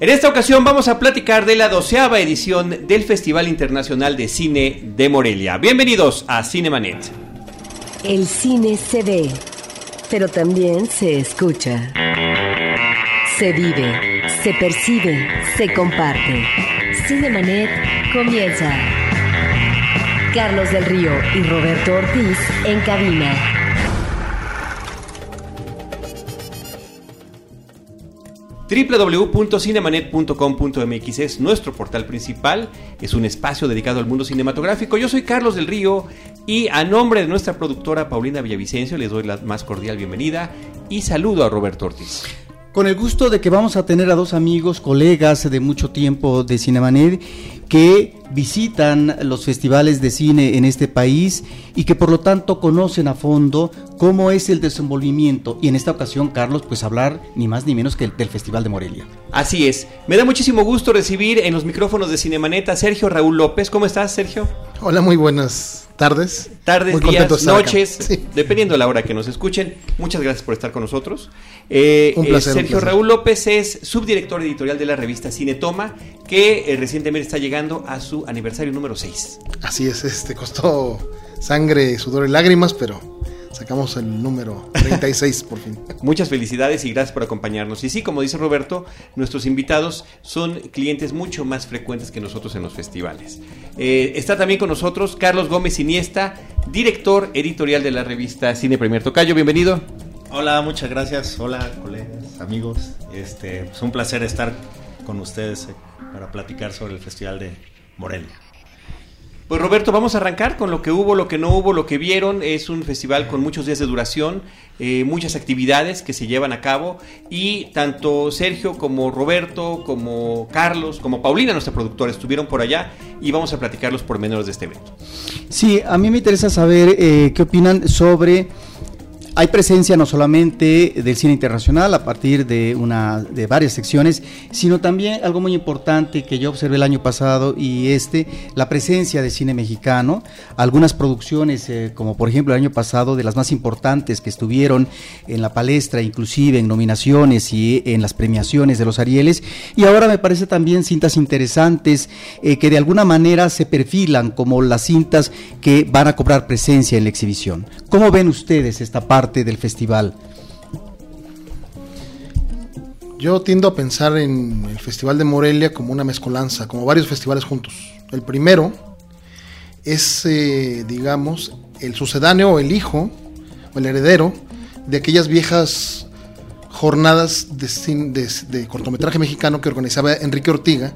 En esta ocasión vamos a platicar de la doceava edición del Festival Internacional de Cine de Morelia. Bienvenidos a Cinemanet. El cine se ve, pero también se escucha. Se vive, se percibe, se comparte. Cinemanet comienza. Carlos del Río y Roberto Ortiz en cabina. www.cinemanet.com.mx es nuestro portal principal, es un espacio dedicado al mundo cinematográfico. Yo soy Carlos del Río y a nombre de nuestra productora Paulina Villavicencio les doy la más cordial bienvenida y saludo a Roberto Ortiz. Con el gusto de que vamos a tener a dos amigos, colegas de mucho tiempo de Cinemanet, que visitan los festivales de cine en este país y que por lo tanto conocen a fondo cómo es el desenvolvimiento. Y en esta ocasión, Carlos, pues hablar ni más ni menos que del Festival de Morelia. Así es. Me da muchísimo gusto recibir en los micrófonos de Cinemanet a Sergio Raúl López. ¿Cómo estás, Sergio? Hola, muy buenas tardes. Tardes, días, noches, dependiendo de la hora que nos escuchen. Muchas gracias por estar con nosotros. Eh, un placer, Sergio Raúl López es subdirector editorial de la revista Cinetoma, que eh, recientemente está llegando a su aniversario número 6. Así es, este costó sangre, sudor y lágrimas, pero Sacamos el número 36 por fin. Muchas felicidades y gracias por acompañarnos. Y sí, como dice Roberto, nuestros invitados son clientes mucho más frecuentes que nosotros en los festivales. Eh, está también con nosotros Carlos Gómez Iniesta, director editorial de la revista Cine Premier Tocayo. Bienvenido. Hola, muchas gracias. Hola, colegas, amigos. Este, es un placer estar con ustedes eh, para platicar sobre el Festival de Morelia. Pues Roberto, vamos a arrancar con lo que hubo, lo que no hubo, lo que vieron. Es un festival con muchos días de duración, eh, muchas actividades que se llevan a cabo y tanto Sergio como Roberto, como Carlos, como Paulina, nuestra productora, estuvieron por allá y vamos a platicar los pormenores de este evento. Sí, a mí me interesa saber eh, qué opinan sobre hay presencia no solamente del cine internacional a partir de, una, de varias secciones, sino también algo muy importante que yo observé el año pasado y este, la presencia de cine mexicano, algunas producciones eh, como por ejemplo el año pasado de las más importantes que estuvieron en la palestra, inclusive en nominaciones y en las premiaciones de los Arieles, y ahora me parece también cintas interesantes eh, que de alguna manera se perfilan como las cintas que van a cobrar presencia en la exhibición. ¿Cómo ven ustedes esta parte? Del festival? Yo tiendo a pensar en el Festival de Morelia como una mezcolanza, como varios festivales juntos. El primero es, eh, digamos, el sucedáneo, el hijo, o el heredero de aquellas viejas jornadas de, de, cortometraje mexicano que organizaba Enrique Ortiga,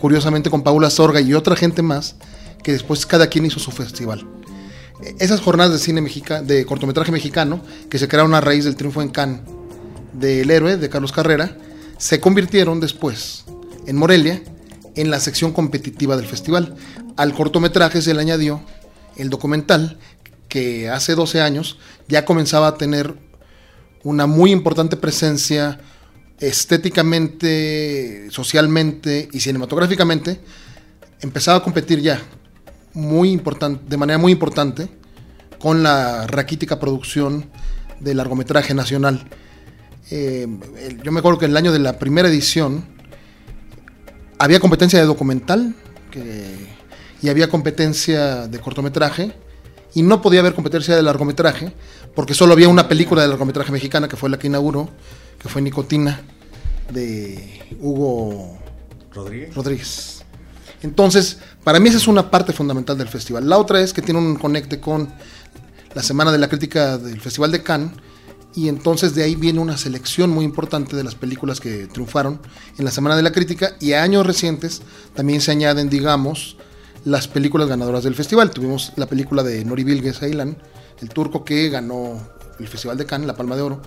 curiosamente con Paula Sorga y otra gente más, que después cada quien hizo su festival esas jornadas de cine mexicano, de cortometraje mexicano, que se crearon a raíz del triunfo en Cannes del héroe de Carlos Carrera, se convirtieron después en Morelia en la sección competitiva del festival. Al cortometraje se le añadió el documental que hace 12 años ya comenzaba a tener una muy importante presencia estéticamente, socialmente y cinematográficamente, empezaba a competir ya muy importante, de manera muy importante con la raquítica producción de largometraje nacional. Eh, yo me acuerdo que en el año de la primera edición había competencia de documental y había competencia de cortometraje y no podía haber competencia de largometraje porque solo había una película de largometraje mexicana que fue la que inauguró, que fue Nicotina de Hugo Rodríguez. Rodríguez. Entonces, para mí esa es una parte fundamental del festival. La otra es que tiene un conecte con la Semana de la Crítica del Festival de Cannes y entonces de ahí viene una selección muy importante de las películas que triunfaron en la Semana de la Crítica y a años recientes también se añaden, digamos, las películas ganadoras del festival. Tuvimos la película de Nori Bilge Ceylan, el turco que ganó el Festival de Cannes, la Palma de Oro.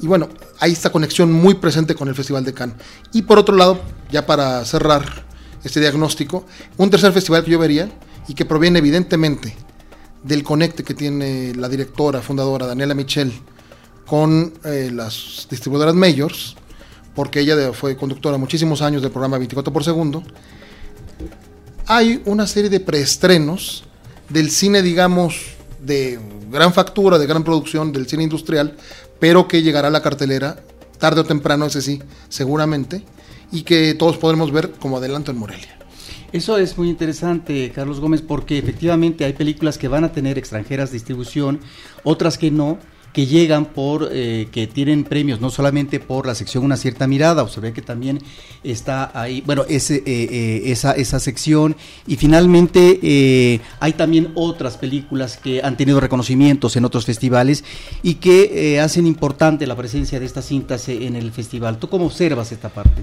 Y bueno, hay esta conexión muy presente con el Festival de Cannes. Y por otro lado, ya para cerrar este diagnóstico. Un tercer festival que yo vería y que proviene evidentemente del conecte que tiene la directora, fundadora Daniela Michel con eh, las distribuidoras Majors, porque ella fue conductora muchísimos años del programa 24 por segundo. Hay una serie de preestrenos del cine, digamos, de gran factura, de gran producción, del cine industrial, pero que llegará a la cartelera tarde o temprano, ese sí, seguramente y que todos podremos ver como adelanto en Morelia. Eso es muy interesante, Carlos Gómez, porque efectivamente hay películas que van a tener extranjeras distribución, otras que no, que llegan por, eh, que tienen premios, no solamente por la sección Una cierta mirada, observé que también está ahí, bueno, ese, eh, eh, esa, esa sección, y finalmente hay también otras películas que han tenido reconocimientos en otros festivales y que hacen importante la presencia de estas cintas en el festival. ¿Tú cómo observas esta parte?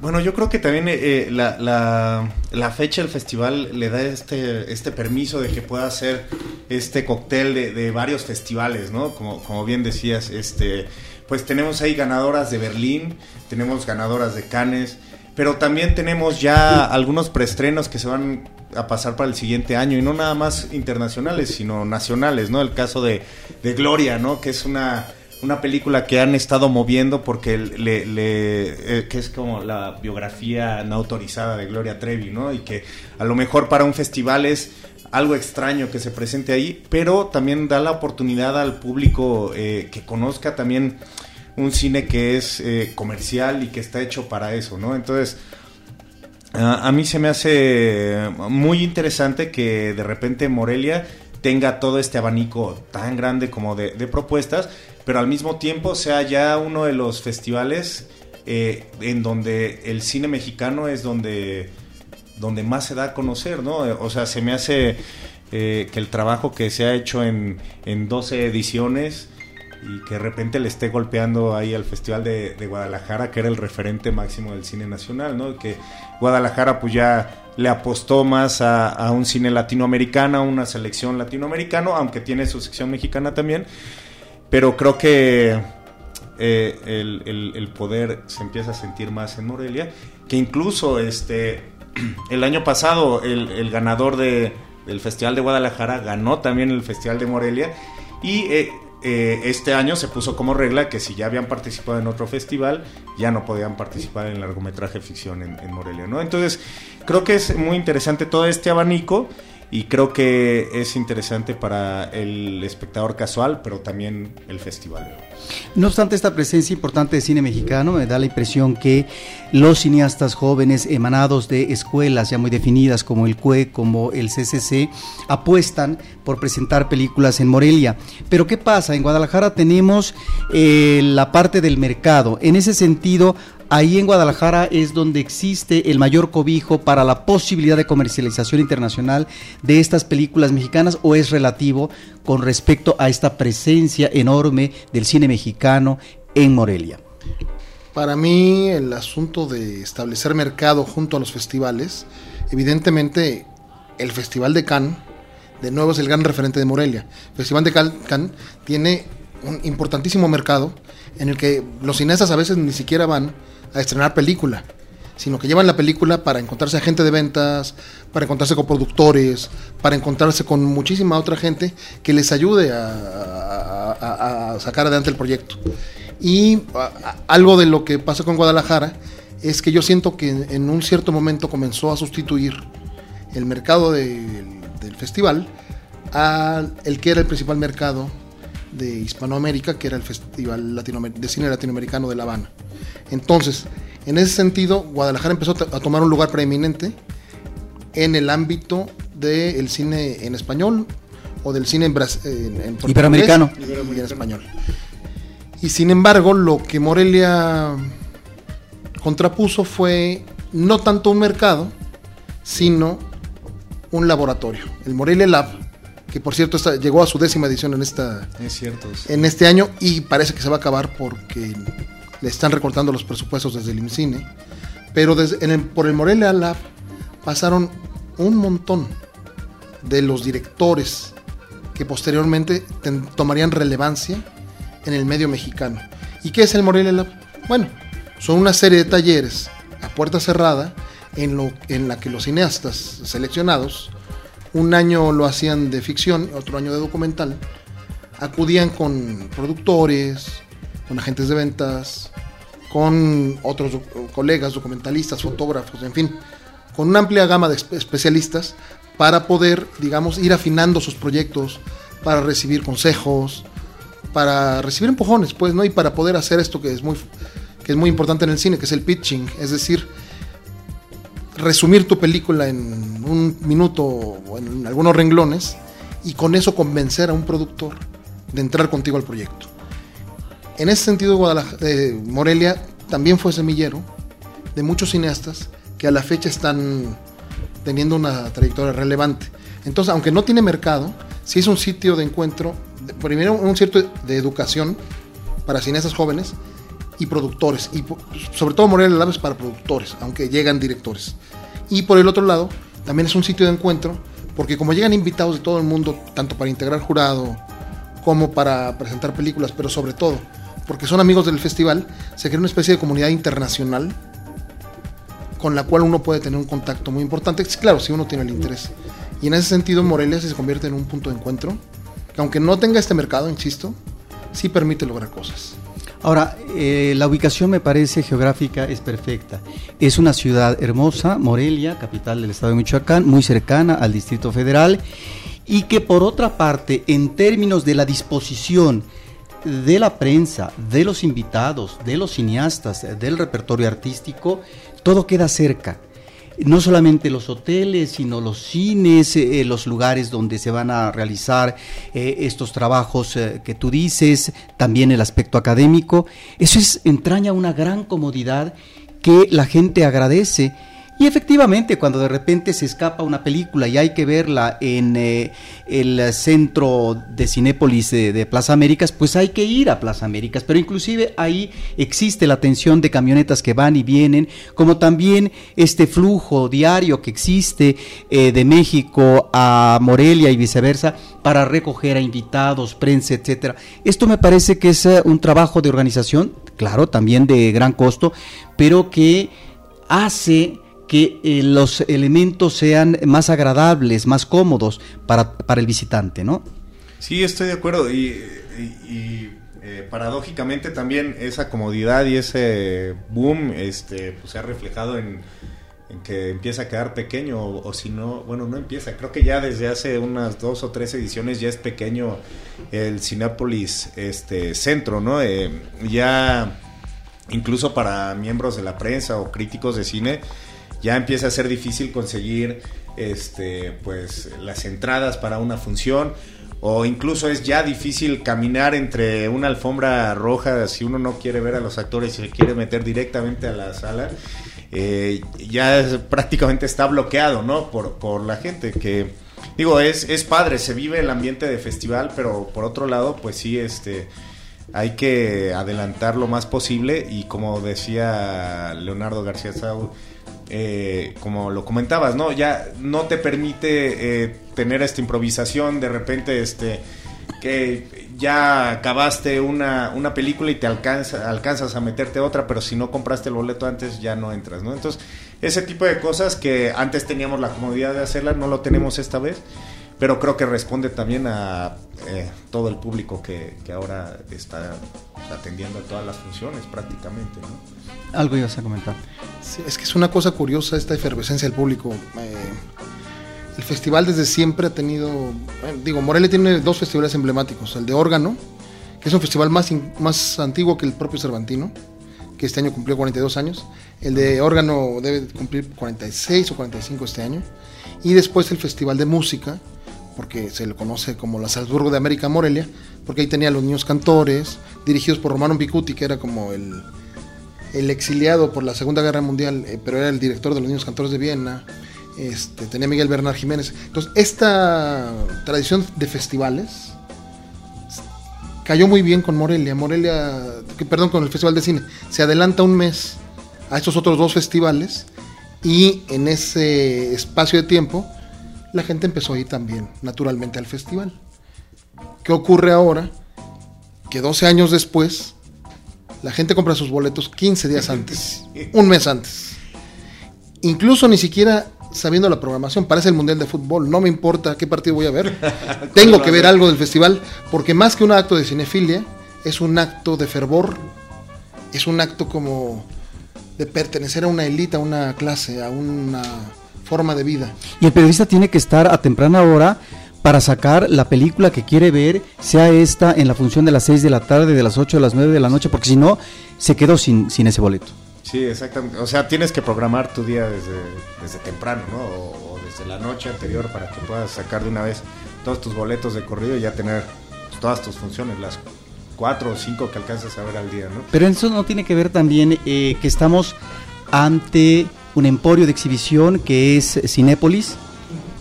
bueno, yo creo que también la, la, la, fecha del festival le da este, este permiso de que pueda hacer este cóctel de, de varios festivales, ¿no? Como como, bien decías, este, pues tenemos ahí ganadoras de Berlín, tenemos ganadoras de Cannes, pero también tenemos ya algunos preestrenos que se van a pasar para el siguiente año y no nada más internacionales, sino nacionales, ¿no? El caso de, Gloria, ¿no? Que es una, una película que han estado moviendo porque le eh, que es como la biografía no autorizada de Gloria Trevi, ¿no? Y que a lo mejor para un festival es algo extraño que se presente ahí, pero también da la oportunidad al público eh, que conozca también un cine que es eh, comercial y que está hecho para eso, ¿no? Entonces, a, mí se me hace muy interesante que de repente Morelia tenga todo este abanico tan grande como de, propuestas, pero al mismo tiempo sea ya uno de los festivales eh, en donde el cine mexicano es donde donde más se da a conocer, ¿no? O sea, se me hace eh, que el trabajo que se ha hecho en, en 12 ediciones y que de repente le esté golpeando ahí al Festival de, Guadalajara, que era el referente máximo del cine nacional, ¿no? Que Guadalajara pues ya le apostó más a, un cine latinoamericano, a una selección latinoamericana, aunque tiene su sección mexicana también, pero creo que eh, el, el, poder se empieza a sentir más en Morelia, que incluso este el año pasado el, ganador de, del Festival de Guadalajara ganó también el Festival de Morelia y eh, eh, este año se puso como regla que si ya habían participado en otro festival ya no podían participar en largometraje ficción en, en Morelia, ¿no? Entonces creo que es muy interesante todo este abanico y creo que es interesante para el espectador casual, pero también el festival. No obstante esta presencia importante de cine mexicano, me da la impresión que los cineastas jóvenes emanados de escuelas ya muy definidas como el CUE, como el CCC, apuestan por presentar películas en Morelia. Pero ¿qué pasa? En Guadalajara tenemos eh, la parte del mercado. En ese sentido, ahí en Guadalajara es donde existe el mayor cobijo para la posibilidad de comercialización internacional de estas películas mexicanas o es relativo con respecto a esta presencia enorme del cine mexicano en Morelia? Para mí el asunto de establecer mercado junto a los festivales, evidentemente el Festival de Cannes, de nuevo es el gran referente de Morelia. El Festival de Cannes tiene un importantísimo mercado en el que los cineastas a veces ni siquiera van a estrenar película, sino que llevan la película para encontrarse a gente de ventas, para encontrarse con productores, para encontrarse con muchísima otra gente que les ayude a, sacar adelante el proyecto. Y algo de lo que pasa con Guadalajara es que yo siento que en un cierto momento comenzó a sustituir el mercado del festival al que era el principal mercado de Hispanoamérica, que era el Festival de Cine Latinoamericano de La Habana. Entonces, en ese sentido, Guadalajara empezó a tomar un lugar preeminente en el ámbito del cine en español o del cine en, en, Iberoamericano y en español. Y sin embargo, lo que Morelia contrapuso fue no tanto un mercado, sino un laboratorio. El Morelia Lab, que por cierto llegó a su décima edición en, esta, en este año y parece que se va a acabar porque le están recortando los presupuestos desde el IMCINE. Pero desde, por el Morelia Lab pasaron un montón de los directores que posteriormente tomarían relevancia en el medio mexicano. ¿Y qué es el Morelia Lab? Bueno, son una serie de talleres a puerta cerrada en, lo, en la que los cineastas seleccionados, un año lo hacían de ficción, otro año de documental, acudían con productores, con agentes de ventas, con otros colegas, documentalistas, fotógrafos, en fin, con una amplia gama de especialistas para poder, digamos, ir afinando sus proyectos, para recibir consejos, para recibir empujones, pues, ¿no? Y para poder hacer esto que es muy que es muy importante en el cine, que es el pitching, es decir, resumir tu película en un minuto o en algunos renglones y con eso convencer a un productor de entrar contigo al proyecto. En ese sentido, Guadalajara, eh, Morelia también fue semillero de muchos cineastas que a la fecha están teniendo una trayectoria relevante. Entonces, aunque no tiene mercado, sí es un sitio de encuentro, primero un sitio de educación para cineastas jóvenes y productores, y sobre todo Morelia Lab es para productores, aunque llegan directores. Y por el otro lado, también es un sitio de encuentro, porque como llegan invitados de todo el mundo, tanto para integrar jurado como para presentar películas, pero sobre todo porque son amigos del festival, se crea una especie de comunidad internacional con la cual uno puede tener un contacto muy importante, claro, si uno tiene el interés. Y en ese sentido, Morelia se convierte en un punto de encuentro, que aunque no tenga este mercado, insisto, sí permite lograr cosas. Ahora, eh, la ubicación me parece geográfica es perfecta. Es una ciudad hermosa, Morelia, capital del estado de Michoacán, muy cercana al Distrito Federal, y que por otra parte, en términos de la disposición de la prensa, de los invitados, de los cineastas, del repertorio artístico, todo queda cerca no solamente los hoteles, sino los cines, eh, los lugares donde se van a realizar eh, estos trabajos eh, que tú dices, también el aspecto académico. Eso es, entraña una gran comodidad que la gente agradece. Y efectivamente, cuando de repente se escapa una película y hay que verla en eh, el centro de Cinépolis de, Plaza Américas, pues hay que ir a Plaza Américas. Pero inclusive ahí existe la atención de camionetas que van y vienen, como también este flujo diario que existe eh, de México a Morelia y viceversa para recoger a invitados, prensa, etcétera. Esto me parece que es eh, un trabajo de organización, claro, también de gran costo, pero que hace que eh, los elementos sean más agradables, más cómodos para, para el visitante, ¿no? Sí, estoy de acuerdo. Y, eh, paradójicamente también esa comodidad y ese boom este, pues, se ha reflejado en, que empieza a quedar pequeño. O, o si no, bueno, no empieza. Creo que ya desde hace unas dos o tres ediciones ya es pequeño el Cinépolis este, Centro, ¿no? Eh, ya incluso para miembros de la prensa o críticos de cine, ya empieza a ser difícil conseguir este pues las entradas para una función o incluso es ya difícil caminar entre una alfombra roja si uno no quiere ver a los actores y se quiere meter directamente a la sala eh, ya prácticamente está bloqueado no por, por la gente que digo es, es padre se vive el ambiente de festival pero por otro lado pues sí este hay que adelantar lo más posible y como decía Leonardo García Sau, eh, como lo comentabas, ¿no? Ya no te permite eh, tener esta improvisación de repente, este, que ya acabaste una, una película y te alcanza, alcanzas a meterte otra, pero si no compraste el boleto antes ya no entras, ¿no? Entonces, ese tipo de cosas que antes teníamos la comodidad de hacerlas, no lo tenemos esta vez pero creo que responde también a eh, todo el público que, que ahora está atendiendo a todas las funciones prácticamente. ¿no? Algo ibas a comentar. Sí, es que es una cosa curiosa esta efervescencia del público. Eh, el festival desde siempre ha tenido, bueno, digo, Morelia tiene dos festivales emblemáticos, el de órgano, que es un festival más, in- más antiguo que el propio Cervantino, que este año cumplió 42 años, el de órgano debe cumplir 46 o 45 este año, y después el festival de música, porque se le conoce como la Salzburgo de América Morelia, porque ahí tenía los niños cantores, dirigidos por Romano Bicuti, que era como el, exiliado por la Segunda Guerra Mundial, eh, pero era el director de los Niños Cantores de Viena. Este, tenía Miguel Bernard Jiménez. Entonces, esta tradición de festivales cayó muy bien con Morelia. Morelia, perdón, con el Festival de Cine. Se adelanta un mes a estos otros dos festivales y en ese espacio de tiempo la gente empezó a ir también naturalmente al festival. ¿Qué ocurre ahora? Que 12 años después la gente compra sus boletos 15 días antes, un mes antes. Incluso ni siquiera sabiendo la programación, parece el Mundial de Fútbol, no me importa qué partido voy a ver, tengo que ver algo del festival, porque más que un acto de cinefilia, es un acto de fervor, es un acto como de pertenecer a una élite, a una clase, a una forma de vida. Y el periodista tiene que estar a temprana hora para sacar la película que quiere ver, sea esta en la función de las 6 de la tarde, de las 8 de las 9 de la noche, porque si no, se quedó sin, sin ese boleto. Sí, exactamente. O sea, tienes que programar tu día desde, desde temprano, ¿no? O, o desde la noche anterior para que puedas sacar de una vez todos tus boletos de corrido y ya tener todas tus funciones, las cuatro o cinco que alcanzas a ver al día, ¿no? Pero eso no tiene que ver también eh, que estamos ante un emporio de exhibición que es Cinépolis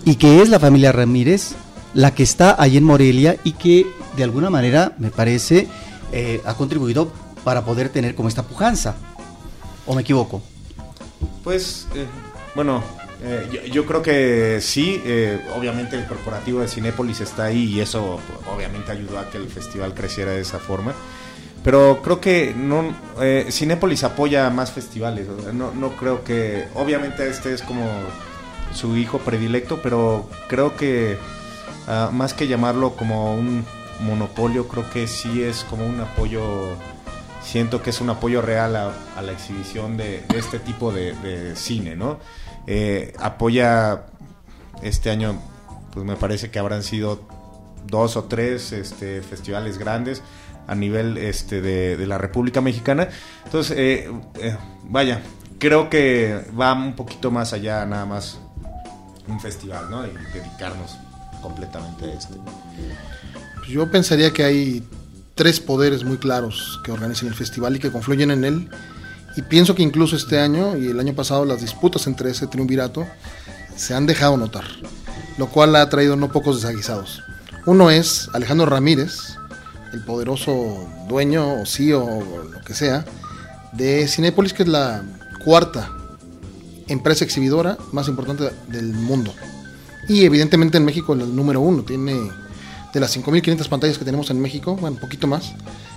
y que es la familia Ramírez la que está ahí en Morelia y que de alguna manera me parece eh, ha contribuido para poder tener como esta pujanza. ¿O me equivoco? Pues, eh, bueno, eh, yo, creo que sí, eh, obviamente el corporativo de Cinépolis está ahí y eso pues, obviamente ayudó a que el festival creciera de esa forma. Pero creo que no, eh, Cinépolis apoya más festivales. no, no creo que, obviamente este es como su hijo predilecto, pero creo que ah, más que llamarlo como un monopolio, creo que sí es como un apoyo siento que es un apoyo real a, a la exhibición de, este tipo de, de cine, ¿no? Eh, apoya este año, pues me parece que habrán sido dos o tres este, festivales grandes a nivel este, de, de la República Mexicana. Entonces, eh, eh, vaya, creo que va un poquito más allá nada más un festival, ¿no? Y dedicarnos completamente a este. Yo pensaría que hay tres poderes muy claros que organizan el festival y que confluyen en él. Y pienso que incluso este año y el año pasado las disputas entre ese triunvirato se han dejado notar, lo cual ha traído no pocos desaguisados. Uno es Alejandro Ramírez, el poderoso dueño o CEO o lo que sea de Cinépolis, que es la cuarta empresa exhibidora más importante del mundo. Y evidentemente en México el número uno, tiene de las 5.500 pantallas que tenemos en México, bueno, un poquito más,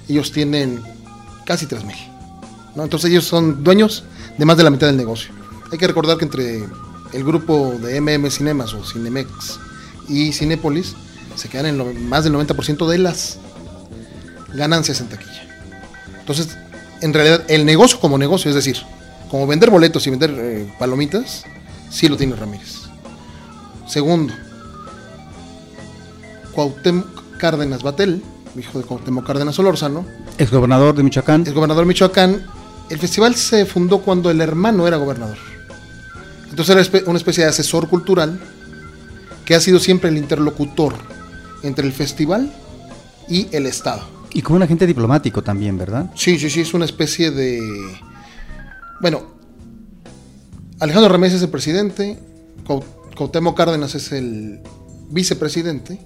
ellos tienen casi 3.000. ¿no? Entonces ellos son dueños de más de la mitad del negocio. Hay que recordar que entre el grupo de MM Cinemas o Cinemex y Cinépolis se quedan en más del 90% de las ganancias en taquilla. Entonces, en realidad, el negocio como negocio, es decir, como vender boletos y vender eh, palomitas, sí lo tiene Ramírez. Segundo, Cuauhtémoc Cárdenas Batel, hijo de Cuauhtémoc Cárdenas Solórzano, Ex gobernador de Michoacán. es gobernador de Michoacán. El festival se fundó cuando el hermano era gobernador. Entonces era una especie de asesor cultural que ha sido siempre el interlocutor entre el festival y el Estado. Y como un agente diplomático también, ¿verdad? Sí, sí, sí, es una especie de... Bueno, Alejandro Ramírez es el presidente, Cuauhtémoc Cárdenas es el vicepresidente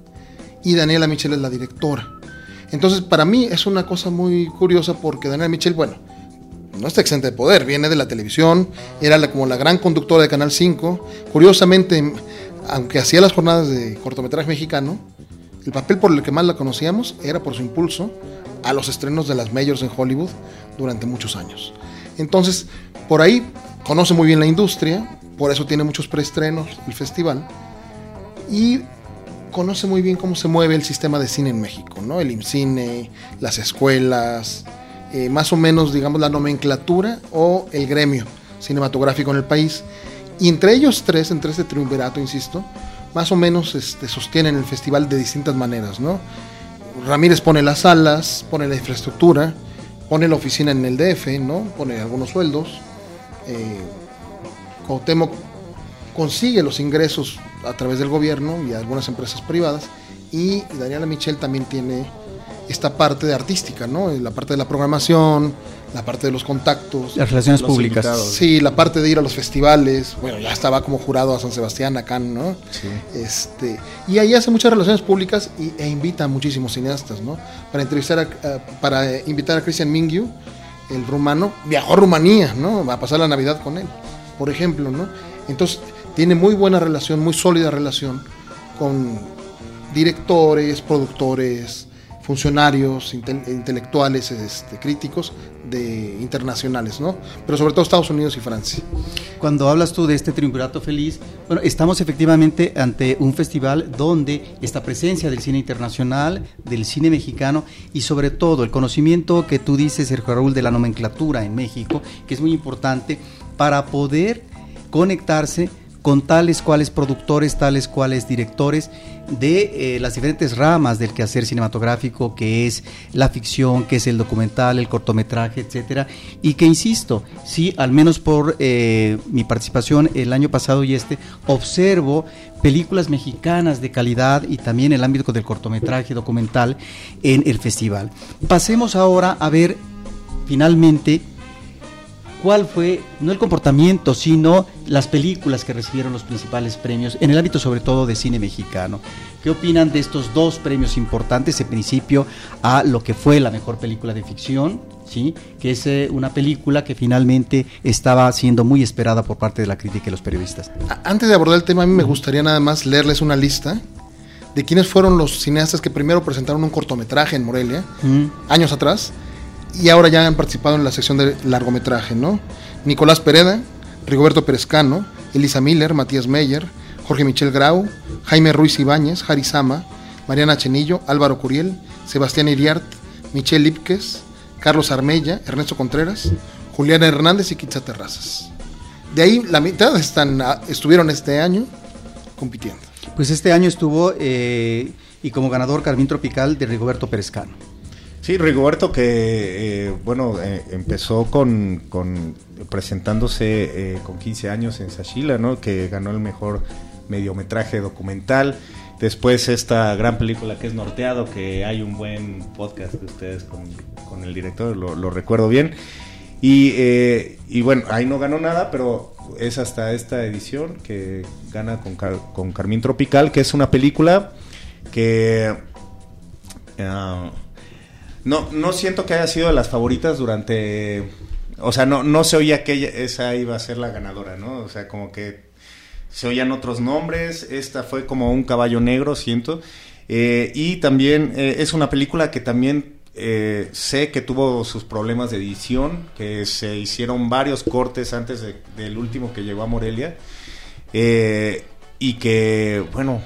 y Daniela Michel es la directora. Entonces, para mí es una cosa muy curiosa porque Daniela Michel, bueno, no está exenta de poder, viene de la televisión, era como la gran conductora de Canal 5. Curiosamente, aunque hacía las jornadas de cortometraje mexicano, el papel por el que más la conocíamos era por su impulso a los estrenos de las majors en Hollywood durante muchos años. Entonces, por ahí conoce muy bien la industria, por eso tiene muchos preestrenos el festival y conoce muy bien cómo se mueve el sistema de cine en México, ¿no? El IMCINE, las escuelas, eh, más o menos, digamos, la nomenclatura o el gremio cinematográfico en el país. Y entre ellos tres, entre este triunvirato, insisto, más o menos este, sostienen el festival de distintas maneras, ¿no? Ramírez pone las salas, pone la infraestructura, pone la oficina en el DF, ¿no? Pone algunos sueldos. Eh, consigue los ingresos a través del gobierno y algunas empresas privadas y Daniela Michel también tiene esta parte de artística, ¿no? La parte de la programación, la parte de los contactos, Las relaciones Los públicas. invitados. sí, la parte de ir a los festivales, bueno, ya estaba como jurado a San Sebastián acá, ¿no? Sí. Este, y ahí hace muchas relaciones públicas y, e invita a muchísimos cineastas, ¿no? Para entrevistar a, a- para eh, invitar a Christian Mingiu, el rumano, viajó a Rumanía, ¿no? Va a pasar la Navidad con él, por ejemplo, ¿no? Entonces, tiene muy buena relación, muy sólida relación con directores, productores, funcionarios, intel- intelectuales, este, críticos de internacionales, ¿no? Pero sobre todo Estados Unidos y Francia. Cuando hablas tú de este triunvirato feliz, bueno, estamos efectivamente ante un festival donde esta presencia del cine internacional, del cine mexicano y sobre todo el conocimiento que tú dices, Sergio Raúl, de la nomenclatura en México, que es muy importante para poder conectarse con tales cuales productores, tales cuales directores de eh, las diferentes ramas del quehacer cinematográfico, que es la ficción, que es el documental, el cortometraje, etcétera, y que insisto, sí, al menos por eh, mi participación el año pasado y este, observo películas mexicanas de calidad y también el ámbito del cortometraje documental en el festival. Pasemos ahora a ver finalmente cuál fue, no el comportamiento, sino las películas que recibieron los principales premios en el ámbito sobre todo de cine mexicano. ¿Qué opinan de estos dos premios importantes? En principio a lo que fue la mejor película de ficción, ¿sí? que es eh, una película que finalmente estaba siendo muy esperada por parte de la crítica y los periodistas. Antes de abordar el tema, a mí me gustaría nada más leerles una lista de quiénes fueron los cineastas que primero presentaron un cortometraje en Morelia, años atrás, y ahora ya han participado en la sección de largometraje, ¿no? Nicolás Pereda, Rigoberto Perezcano, Elisa Miller, Matías Meyer, Jorge Michel Grau, Jaime Ruiz Ibáñez, Jari Sama, Mariana Chenillo, Álvaro Curiel, Sebastián Iriart, Michelle Lipkes, Carlos Armella, Ernesto Contreras, Juliana Hernández y Quitza Terrazas. De ahí la mitad están, estuvieron este año compitiendo. Pues este año estuvo eh, y como ganador Carmín Tropical de Rigoberto Perezcano. Sí, Rigoberto que, eh, bueno, eh, empezó con, presentándose eh, con 15 años en Sashila, ¿no? Que ganó el mejor mediometraje documental. Después esta gran película que es Norteado, que hay un buen podcast de ustedes con, el director, lo, recuerdo bien. Y, bueno, ahí no ganó nada, pero es hasta esta edición que gana con, con Carmín Tropical, que es una película que... Ah, no, no siento que haya sido de las favoritas durante. O sea, no, no se oía que esa iba a ser la ganadora, ¿no? O sea, como que se oían otros nombres. Esta fue como un caballo negro, siento. Eh, y también eh, es una película que también eh, sé que tuvo sus problemas de edición, que se hicieron varios cortes antes del último que llegó a Morelia. y que, bueno,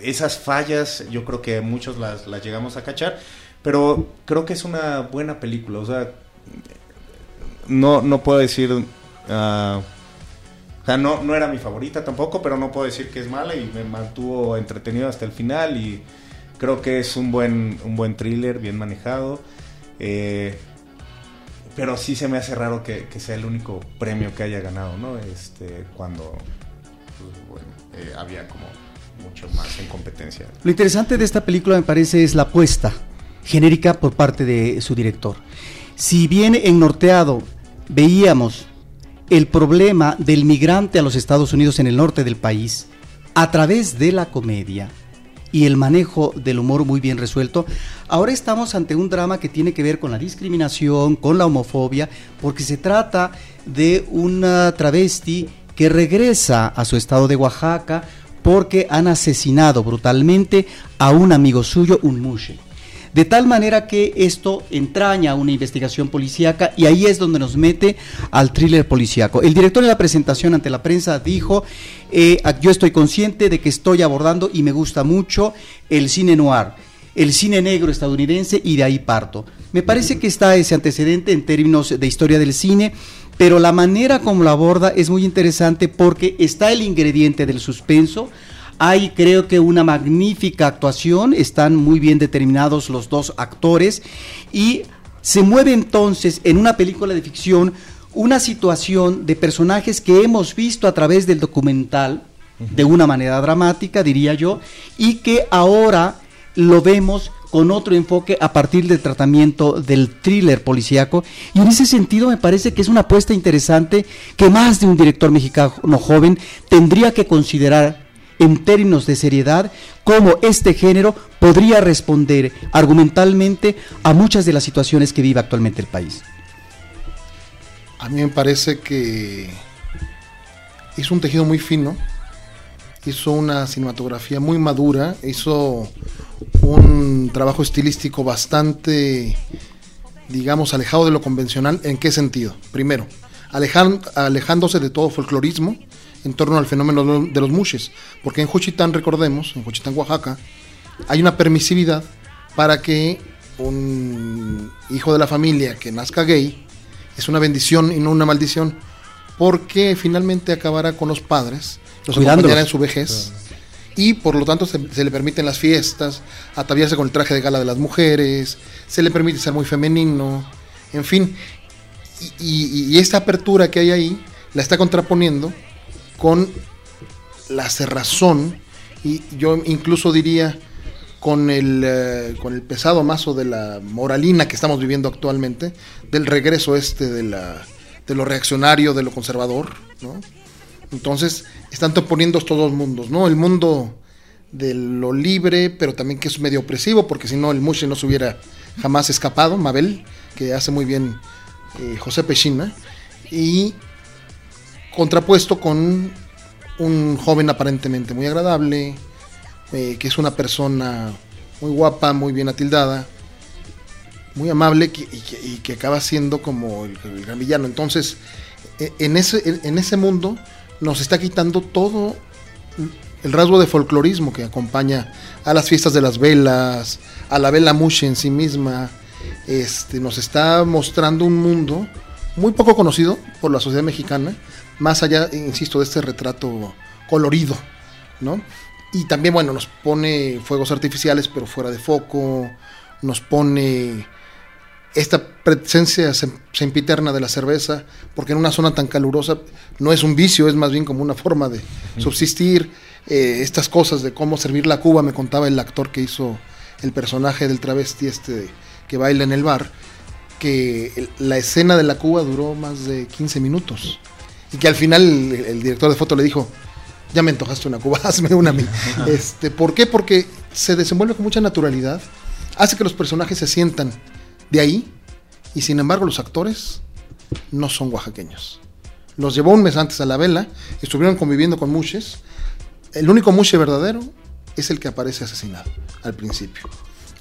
esas fallas yo creo que muchos las, las llegamos a cachar. Pero creo que es una buena película. O sea, no, no puedo decir. Uh, o sea, no, no era mi favorita tampoco, pero no puedo decir que es mala y me mantuvo entretenido hasta el final. Y creo que es un buen, un buen thriller, bien manejado. Eh, pero sí se me hace raro que, sea el único premio que haya ganado, ¿no? Este, cuando pues, eh, había como mucho más en competencia. Lo interesante de esta película me parece es la apuesta genérica por parte de su director. Si bien en Norteado veíamos el problema del migrante a los Estados Unidos en el norte del país a través de la comedia y el manejo del humor muy bien resuelto, ahora estamos ante un drama que tiene que ver con la discriminación, con la homofobia, porque se trata de una travesti que regresa a su estado de Oaxaca porque han asesinado brutalmente a un amigo suyo, un mushe. De tal manera que esto entraña una investigación policíaca y ahí es donde nos mete al thriller policíaco. El director de la presentación ante la prensa dijo, eh, yo estoy consciente de que estoy abordando y me gusta mucho el cine noir el cine negro estadounidense y de ahí parto. Me parece que está ese antecedente en términos de historia del cine, pero la manera como lo aborda es muy interesante porque está el ingrediente del suspenso, hay creo que una magnífica actuación, están muy bien determinados los dos actores. Y se mueve entonces en una película de ficción una situación de personajes que hemos visto a través del documental de una manera dramática, diría yo, y que ahora lo vemos con otro enfoque a partir del tratamiento del thriller policíaco. Y en ese sentido me parece que es una apuesta interesante que más de un director mexicano joven tendría que considerar en términos de seriedad cómo este género podría responder argumentalmente a muchas de las situaciones que vive actualmente el país. A mí me parece que hizo un tejido muy fino, hizo una cinematografía muy madura, hizo un trabajo estilístico bastante, digamos, alejado de lo convencional. ¿En qué sentido? Primero, alejándose de todo folclorismo, en torno al fenómeno de los mushes. Porque en Juchitán, recordemos, en Juchitán, Oaxaca, hay una permisividad para que un hijo de la familia que nazca gay es una bendición y no una maldición, porque finalmente acabará con los padres, los acompañará en su vejez y por lo tanto se, se le permiten las fiestas, ataviarse con el traje de gala de las mujeres, se le permite ser muy femenino, en fin. Y, y- y esta apertura que hay ahí la está contraponiendo con la cerrazón y yo incluso diría con el, eh, con el pesado mazo de la moralina que estamos viviendo actualmente, del regreso este de, la, de lo reaccionario, de lo conservador, ¿no? Entonces, están poniendo estos dos mundos, ¿no? El mundo de lo libre, pero también que es medio opresivo, porque si no, el Mushe no se hubiera jamás escapado, Mabel, que hace muy bien eh, José Pechina, y contrapuesto con un joven aparentemente muy agradable, eh, que es una persona muy guapa, muy bien atildada, muy amable y, que, acaba siendo como el, gran villano. Entonces, e- en ese, en ese mundo nos está quitando todo el rasgo de folclorismo que acompaña a las fiestas de las velas, a la vela Mushe en sí misma. Este, nos está mostrando un mundo muy poco conocido por la sociedad mexicana, más allá, insisto, de este retrato colorido, ¿no? Y también, bueno, nos pone fuegos artificiales, pero fuera de foco, nos pone esta presencia sem- sempiterna de la cerveza, porque en una zona tan calurosa no es un vicio, es más bien como una forma de subsistir. Eh, estas cosas de cómo servir la cuba, me contaba el actor que hizo el personaje del travesti este que baila en el bar, que la escena de la cuba duró más de 15 minutos. Y que al final el, el director de foto le dijo, ya me antojaste una cuba, hazme una a mí. Este, ¿Por qué? Porque se desenvuelve con mucha naturalidad, hace que los personajes se sientan de ahí, y sin embargo los actores no son oaxaqueños. Los llevó un mes antes a la vela, estuvieron conviviendo con mushes. El único mushe verdadero es el que aparece asesinado al principio.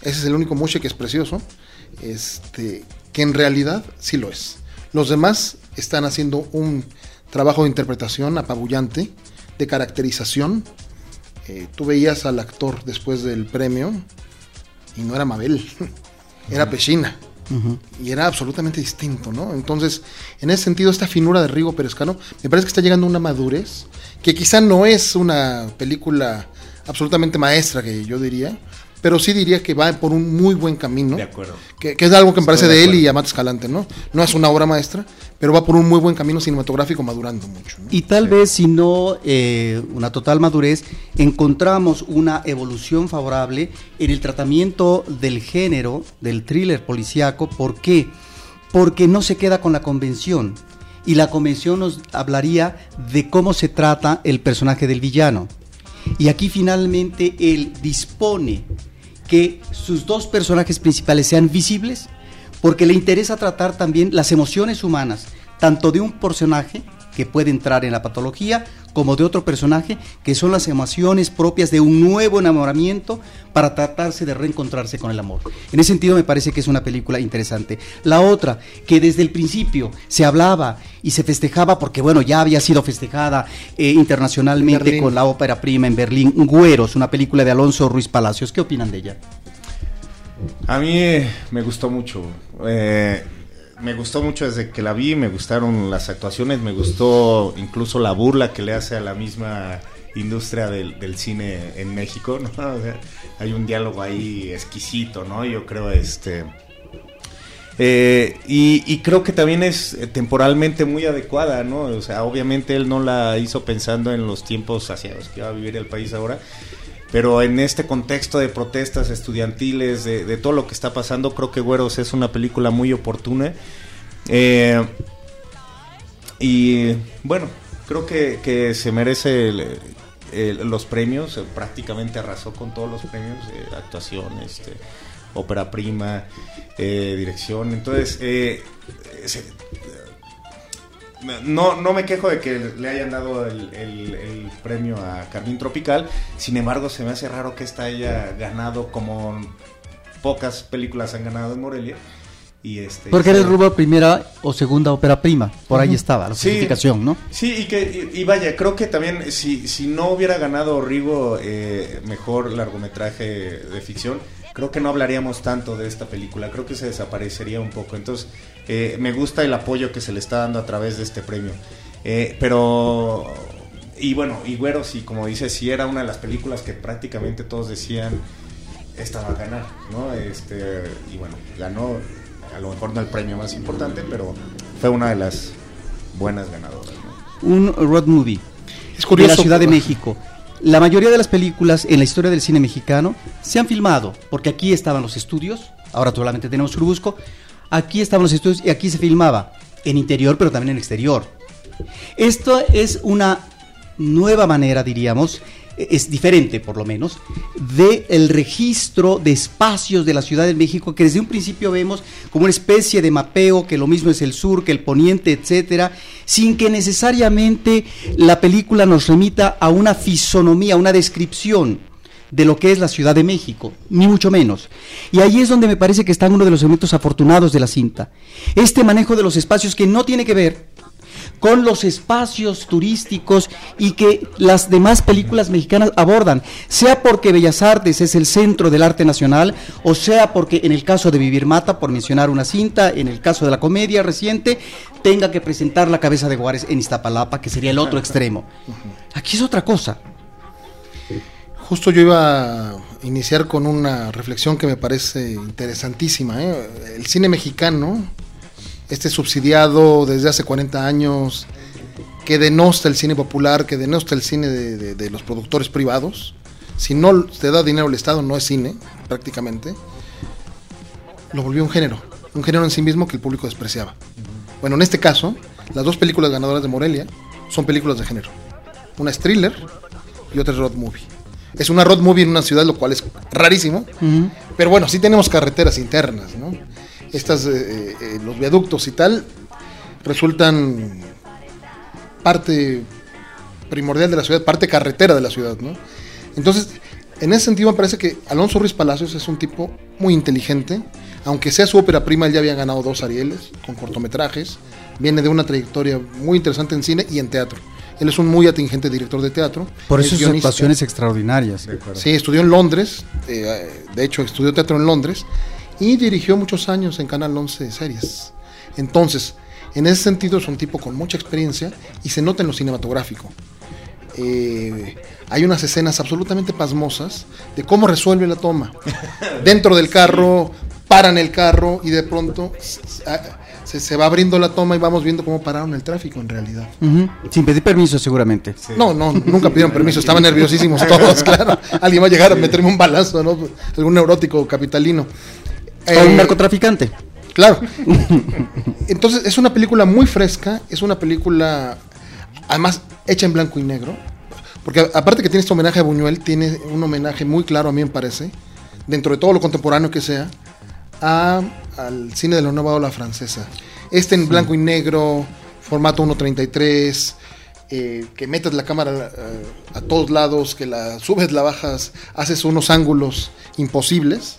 Ese es el único mushe que es precioso, este, que en realidad sí lo es. Los demás están haciendo un trabajo de interpretación apabullante, de caracterización. Eh, tú veías al actor después del premio y no era Mabel, era Pechina. Y era absolutamente distinto, ¿no? Entonces, en ese sentido, esta finura de Rigo Perezcano me parece que está llegando a una madurez que quizá no es una película absolutamente maestra, que yo diría, pero sí diría que va por un muy buen camino. De acuerdo. Que, que es algo que me parece Estoy de de él acuerdo. y Amat Escalante, ¿no? No es una obra maestra, pero va por un muy buen camino cinematográfico madurando mucho. ¿no? Y tal vez, si no eh, una total madurez, encontramos una evolución favorable en el tratamiento del género, del thriller policíaco. ¿Por qué? Porque no se queda con la convención. Y la convención nos hablaría de cómo se trata el personaje del villano. Y aquí finalmente él dispone que sus dos personajes principales sean visibles, porque le interesa tratar también las emociones humanas, tanto de un personaje que puede entrar en la patología, como de otro personaje, que son las emociones propias de un nuevo enamoramiento para tratarse de reencontrarse con el amor. En ese sentido me parece que es una película interesante. La otra, que desde el principio se hablaba y se festejaba, porque bueno, ya había sido festejada eh, internacionalmente Berlín. con la ópera prima en Berlín, Güeros, una película de Alonso Ruiz Palacios. ¿Qué opinan de ella? A mí eh, me gustó mucho. Eh, me gustó mucho desde que la vi, me gustaron las actuaciones, me gustó incluso la burla que le hace a la misma industria del, cine en México, ¿no? O sea, hay un diálogo ahí exquisito, ¿no? Yo creo, este... eh, y, y creo que también es eh, temporalmente muy adecuada, ¿no? O sea, obviamente él no la hizo pensando en los tiempos hacia los que va a vivir el país ahora, pero en este contexto de protestas estudiantiles, de, todo lo que está pasando, creo que Güeros es una película muy oportuna. Eh, y bueno, creo que, que se merece los premios, prácticamente arrasó con todos los premios, eh, actuación, este, ópera prima, eh, dirección. Entonces, eh, se- no, no me quejo de que le hayan dado el, el- el premio a Carmín Tropical, sin embargo se me hace raro que esta haya ganado como pocas películas han ganado en Morelia. Y este, Porque el rubro primera o segunda ópera prima, por ahí estaba la Sí. clasificación, ¿no? Sí, y que y, y vaya, creo que también si, si no hubiera ganado Rigo eh, mejor largometraje de ficción, creo que no hablaríamos tanto de esta película, creo que se desaparecería un poco. Entonces, eh, me gusta el apoyo que se le está dando a través de este premio. Eh, pero, y bueno, y Güero, sí, como dice, sí era una de las películas que prácticamente todos decían, esta va a ganar, ¿no? Este, y bueno, ganó, a lo mejor no el premio más importante, pero fue una de las buenas ganadoras. ¿no? Un road movie Es curioso. de la Ciudad de México. La mayoría de las películas en la historia del cine mexicano se han filmado, porque aquí estaban los estudios, ahora solamente tenemos Churubusco, aquí estaban los estudios y aquí se filmaba, en interior pero también en exterior. Esto es una nueva manera, diríamos, es diferente por lo menos, de el registro de espacios de la Ciudad de México que desde un principio vemos como una especie de mapeo, que lo mismo es el sur, que el poniente, etcétera, sin que necesariamente la película nos remita a una fisonomía, una descripción de lo que es la Ciudad de México, ni mucho menos. Y ahí es donde me parece que está uno de los elementos afortunados de la cinta. Este manejo de los espacios que no tiene que ver con los espacios turísticos y que las demás películas mexicanas abordan, sea porque Bellas Artes es el centro del arte nacional, o sea porque en el caso de Vivir Mata, por mencionar una cinta, en el caso de la comedia reciente, tenga que presentar la cabeza de Juárez en Iztapalapa, que sería el otro extremo. Aquí es otra cosa. Justo yo iba a iniciar con una reflexión que me parece interesantísima. ¿eh? El cine mexicano, este subsidiado desde hace 40 años, que denosta el cine popular, que denosta el cine de, de- los productores privados. Si no te da dinero el Estado, no es cine, prácticamente. Lo volvió un género, un género en sí mismo que el público despreciaba. Bueno, en este caso, las dos películas ganadoras de Morelia son películas de género. Una es thriller y otra es road movie. Es una road movie en una ciudad, lo cual es rarísimo. Pero bueno, sí tenemos carreteras internas, ¿no? Estas, eh, eh, los viaductos y tal, resultan parte primordial de la ciudad, parte carretera de la ciudad, ¿no? Entonces, en ese sentido me parece que Alonso Ruiz Palacios es un tipo muy inteligente, aunque sea su ópera prima, él ya había ganado dos Arieles con cortometrajes, viene de una trayectoria muy interesante en cine y en teatro. Él es un muy atingente director de teatro. Por es eso sus actuaciones extraordinarias. Sí, estudió en Londres, eh, de hecho estudió teatro en Londres y dirigió muchos años en Canal 11 series. Entonces, en ese sentido es un tipo con mucha experiencia y se nota en lo cinematográfico. Eh, hay unas escenas absolutamente pasmosas de cómo resuelve la toma. Dentro del carro, paran el carro y de pronto se, se va abriendo la toma y vamos viendo cómo pararon el tráfico en realidad. Sin pedir permiso, seguramente. No, no, nunca pidieron permiso, estaban nerviosísimos todos, claro. Alguien va a llegar a meterme un balazo, ¿no? Algún neurótico capitalino. O Eh, un narcotraficante. Claro. Entonces, es una película muy fresca, es una película, además, hecha en blanco y negro. Porque aparte que tiene este homenaje a Buñuel, tiene un homenaje muy claro, a mí me parece, dentro de todo lo contemporáneo que sea, a- al cine de la nueva ola francesa. Este en blanco y negro, formato 1.33, eh, que metes la cámara eh, a todos lados, que la subes, la bajas, haces unos ángulos imposibles.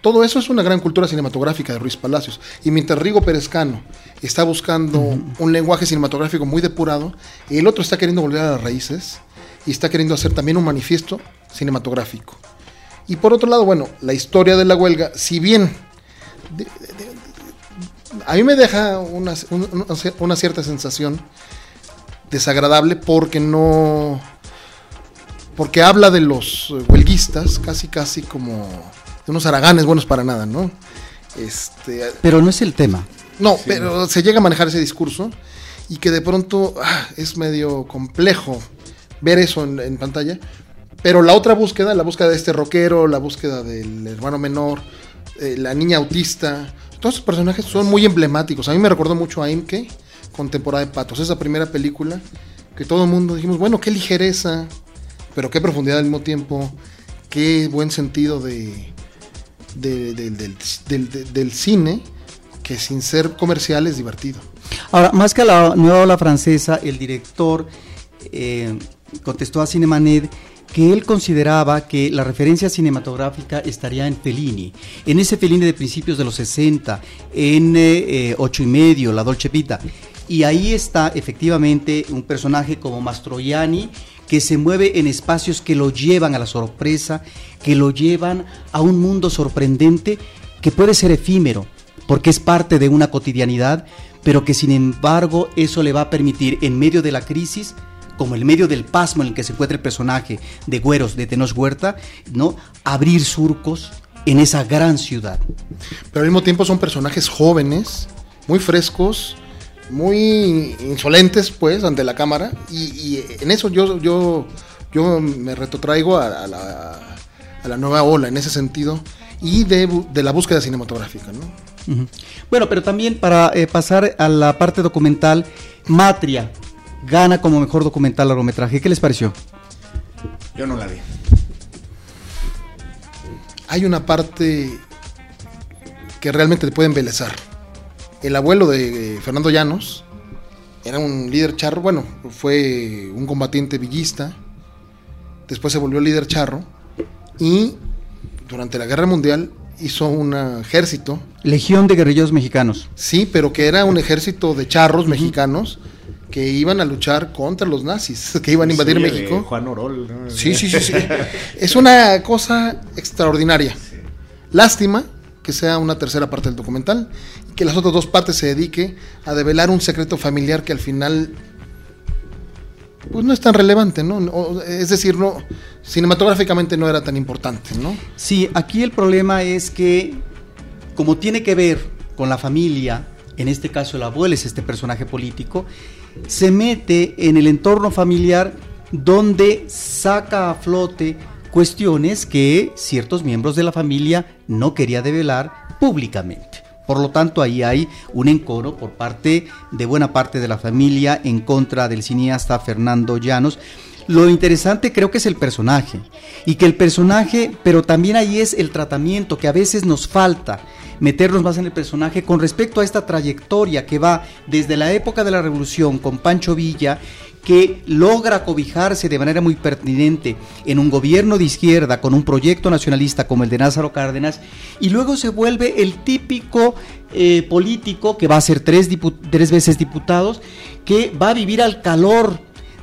Todo eso es una gran cultura cinematográfica de Ruiz Palacios. Y mientras Rigo Perezcano está buscando un lenguaje cinematográfico muy depurado, el otro está queriendo volver a las raíces y está queriendo hacer también un manifiesto cinematográfico. Y por otro lado, bueno, la historia de la huelga, si bien de- de- de- a mí me deja una, un- una- una cierta sensación desagradable porque no porque habla de los huelguistas casi casi como de unos haraganes buenos para nada, ¿no? Este, Pero no es el tema. no, pero se llega a manejar ese discurso y que de pronto ah, es medio complejo ver eso en, en pantalla. Pero la otra búsqueda, la búsqueda de este rockero, la búsqueda del hermano menor, eh, la niña autista, todos esos personajes son muy emblemáticos. A mí me recordó mucho a Imke con Temporada de Patos, esa primera película que todo el mundo dijimos, bueno, qué ligereza, pero qué profundidad al mismo tiempo, qué buen sentido de, de- de- del, del- de- del cine que sin ser comercial es divertido. Ahora, más que a la nueva ola francesa, el director eh, contestó a Cinemanet que él consideraba que la referencia cinematográfica estaría en Fellini, en ese Fellini de principios de los 60, en eh, eh, Ocho y Medio, La Dolce Vita. Y ahí está efectivamente un personaje como Mastroianni que se mueve en espacios que lo llevan a la sorpresa, que lo llevan a un mundo sorprendente que puede ser efímero, porque es parte de una cotidianidad, pero que sin embargo eso le va a permitir en medio de la crisis como en medio del pasmo en el que se encuentra el personaje de Güeros de Tenoch Huerta, ¿no? abrir surcos en esa gran ciudad. Pero al mismo tiempo son personajes jóvenes, muy frescos, muy insolentes, pues, ante la cámara. Y, en eso yo, yo, yo me retrotraigo a, la, a, la, nueva ola, en ese sentido, y de, de la búsqueda cinematográfica, ¿no? Bueno, pero también para eh, pasar a la parte documental, Matria gana como mejor documental largometraje. ¿Qué les pareció? Yo no la vi. Hay una parte que realmente te puede embelezar el abuelo de Fernando Llanos era un líder charro, bueno, fue un combatiente villista, después se volvió líder charro y durante la guerra mundial hizo un ejército. Legión de guerrilleros mexicanos. Sí, pero que era un ejército de charros mexicanos que iban a luchar contra los nazis, que iban a invadir México. Juan Orol. Sí, sí, sí, sí. es una cosa extraordinaria. Lástima que sea una tercera parte del documental y que las otras dos partes se dedique a develar un secreto familiar que al final pues no es tan relevante, ¿no? es decir, no cinematográficamente no era tan importante, ¿no? Sí, aquí el problema es que como tiene que ver con la familia, en este caso el abuelo es este personaje político, se mete en el entorno familiar donde saca a flote cuestiones que ciertos miembros de la familia no quería develar públicamente. Por lo tanto, ahí hay un encoro por parte de buena parte de la familia en contra del cineasta Fernando Llanos. Lo interesante creo que es el personaje. Y que el personaje, pero también ahí es el tratamiento que a veces nos falta meternos más en el personaje con respecto a esta trayectoria que va desde la época de la revolución con Pancho Villa que logra cobijarse de manera muy pertinente en un gobierno de izquierda con un proyecto nacionalista como el de Názaro Cárdenas y luego se vuelve el típico eh, político que va a ser tres, tres veces diputados, que va a vivir al calor